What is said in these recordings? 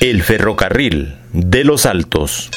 El ferrocarril de los Altos.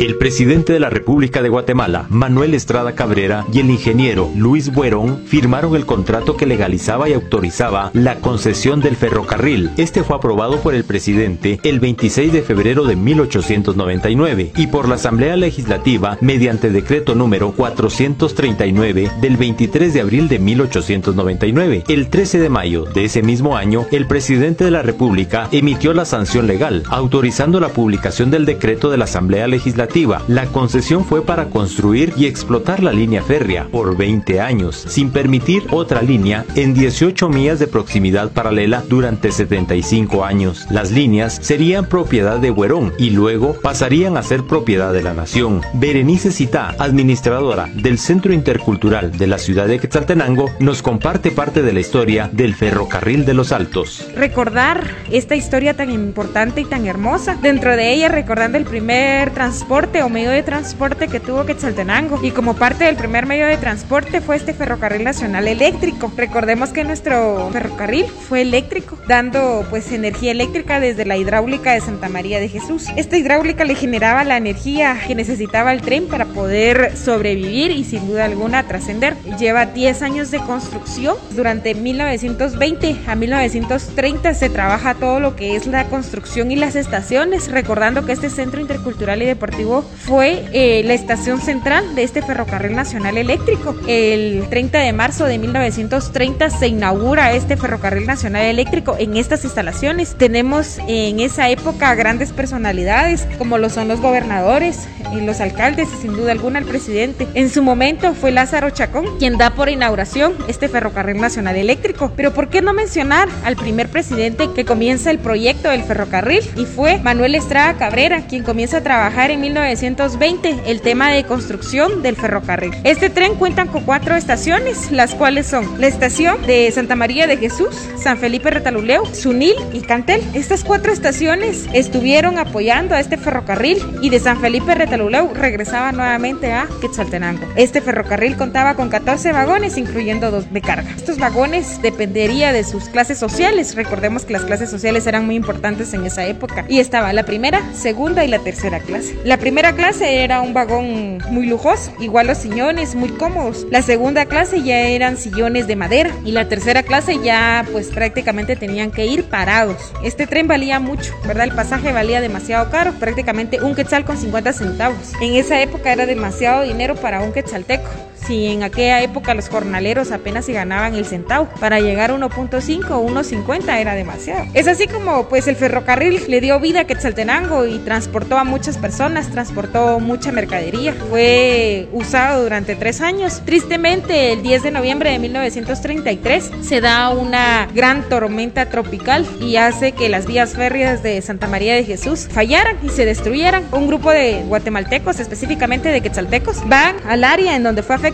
El presidente de la República de Guatemala, Manuel Estrada Cabrera, y el ingeniero Luis Buerón firmaron el contrato que legalizaba y autorizaba la concesión del ferrocarril. Este fue aprobado por el presidente el 26 de febrero de 1899 y por la Asamblea Legislativa mediante decreto número 439 del 23 de abril de 1899. El 13 de mayo de ese mismo año, el presidente de la República emitió la sanción legal, autorizando la publicación del decreto de la Asamblea Legislativa la concesión fue para construir y explotar la línea férrea por 20 años, sin permitir otra línea en 18 millas de proximidad paralela durante 75 años. Las líneas serían propiedad de Huerón y luego pasarían a ser propiedad de la nación. Berenice Cita, administradora del Centro Intercultural de la ciudad de Quetzaltenango, nos comparte parte de la historia del ferrocarril de los Altos. Recordar esta historia tan importante y tan hermosa, dentro de ella recordando el primer transporte o medio de transporte que tuvo Quetzaltenango. Y como parte del primer medio de transporte fue este ferrocarril nacional eléctrico. Recordemos que nuestro ferrocarril fue eléctrico, dando pues energía eléctrica desde la hidráulica de Santa María de Jesús. Esta hidráulica le generaba la energía que necesitaba el tren para poder sobrevivir y sin duda alguna trascender. Lleva 10 años de construcción. Durante 1920 a 1930 se trabaja todo lo que es la construcción y las estaciones, recordando que este centro intercultural y deportivo fue eh, la estación central de este ferrocarril nacional eléctrico. El 30 de marzo de 1930 se inaugura este ferrocarril nacional eléctrico en estas instalaciones. Tenemos en esa época grandes personalidades como lo son los gobernadores, eh, los alcaldes y sin duda alguna el presidente. En su momento fue Lázaro Chacón quien da por inauguración este ferrocarril nacional eléctrico. Pero ¿por qué no mencionar al primer presidente que comienza el proyecto del ferrocarril? Y fue Manuel Estrada Cabrera quien comienza a trabajar en 1920 el tema de construcción del ferrocarril. Este tren cuenta con cuatro estaciones, las cuales son la estación de Santa María de Jesús, San Felipe Retaluleu, Sunil y Cantel. Estas cuatro estaciones estuvieron apoyando a este ferrocarril y de San Felipe Retaluleu regresaba nuevamente a Quetzaltenango. Este ferrocarril contaba con 14 vagones, incluyendo dos de carga. Estos vagones dependería de sus clases sociales. Recordemos que las clases sociales eran muy importantes en esa época y estaba la primera, segunda y la tercera clase. La primera clase era un vagón muy lujoso, igual los sillones muy cómodos. La segunda clase ya eran sillones de madera y la tercera clase ya pues prácticamente tenían que ir parados. Este tren valía mucho, ¿verdad? El pasaje valía demasiado caro, prácticamente un quetzal con 50 centavos. En esa época era demasiado dinero para un quetzalteco si en aquella época los jornaleros apenas se ganaban el centavo. Para llegar a 1.5 o 1.50 era demasiado. Es así como pues el ferrocarril le dio vida a Quetzaltenango y transportó a muchas personas, transportó mucha mercadería. Fue usado durante tres años. Tristemente, el 10 de noviembre de 1933 se da una gran tormenta tropical y hace que las vías férreas de Santa María de Jesús fallaran y se destruyeran. Un grupo de guatemaltecos, específicamente de quetzaltecos, van al área en donde fue afectado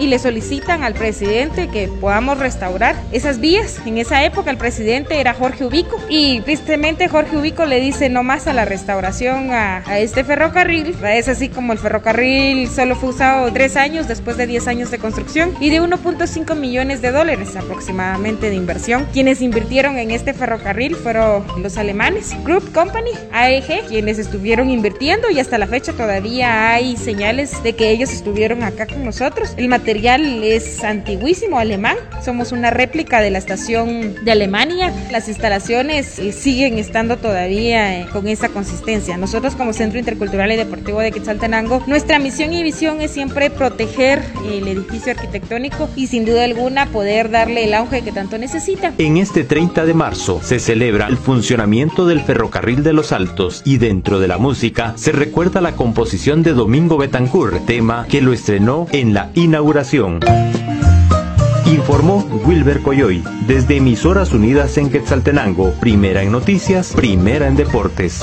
y le solicitan al presidente que podamos restaurar esas vías. En esa época el presidente era Jorge Ubico y tristemente Jorge Ubico le dice no más a la restauración a, este ferrocarril. Es así como el ferrocarril solo fue usado tres años después de 10 años de construcción y de 1.5 millones de dólares aproximadamente de inversión. Quienes invirtieron en este ferrocarril fueron los alemanes, Group Company, AEG, quienes estuvieron invirtiendo y hasta la fecha todavía hay señales de que ellos estuvieron acá con nosotros el material es antiguísimo, alemán. Somos una réplica de la estación de Alemania. Las instalaciones eh, siguen estando todavía eh, con esa consistencia. Nosotros como Centro Intercultural y Deportivo de Quetzaltenango, nuestra misión y visión es siempre proteger el edificio arquitectónico y sin duda alguna poder darle el auge que tanto necesita. En este 30 de marzo se celebra el funcionamiento del ferrocarril de los Altos y dentro de la música se recuerda la composición de Domingo Betancourt, tema que lo estrenó en inauguración. Informó Wilber Coyoy desde Emisoras Unidas en Quetzaltenango, primera en noticias, primera en deportes.